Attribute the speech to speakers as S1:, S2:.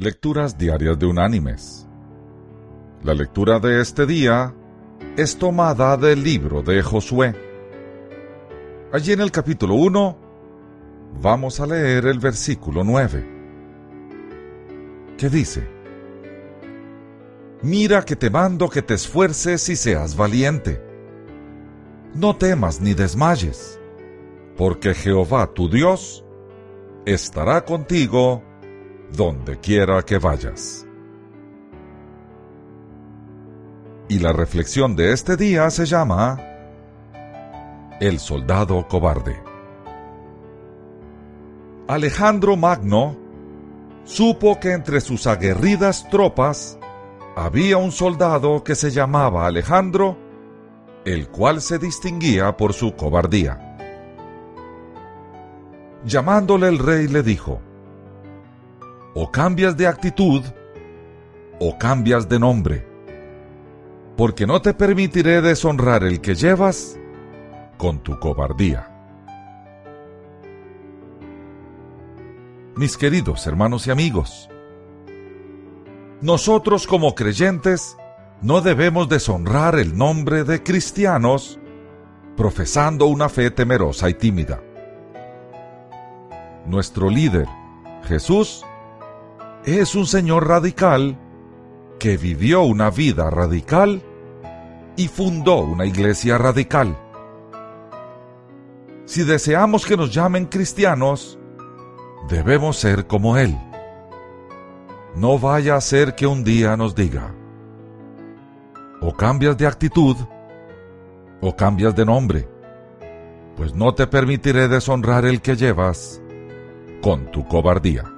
S1: Lecturas Diarias de Unánimes. La lectura de este día es tomada del libro de Josué. Allí en el capítulo 1 vamos a leer el versículo 9, que dice, Mira que te mando que te esfuerces y seas valiente. No temas ni desmayes, porque Jehová tu Dios estará contigo donde quiera que vayas. Y la reflexión de este día se llama El soldado cobarde. Alejandro Magno supo que entre sus aguerridas tropas había un soldado que se llamaba Alejandro, el cual se distinguía por su cobardía. Llamándole el rey le dijo, o cambias de actitud o cambias de nombre, porque no te permitiré deshonrar el que llevas con tu cobardía. Mis queridos hermanos y amigos, nosotros como creyentes no debemos deshonrar el nombre de cristianos profesando una fe temerosa y tímida. Nuestro líder, Jesús, es un Señor radical que vivió una vida radical y fundó una iglesia radical. Si deseamos que nos llamen cristianos, debemos ser como Él. No vaya a ser que un día nos diga, o cambias de actitud, o cambias de nombre, pues no te permitiré deshonrar el que llevas con tu cobardía.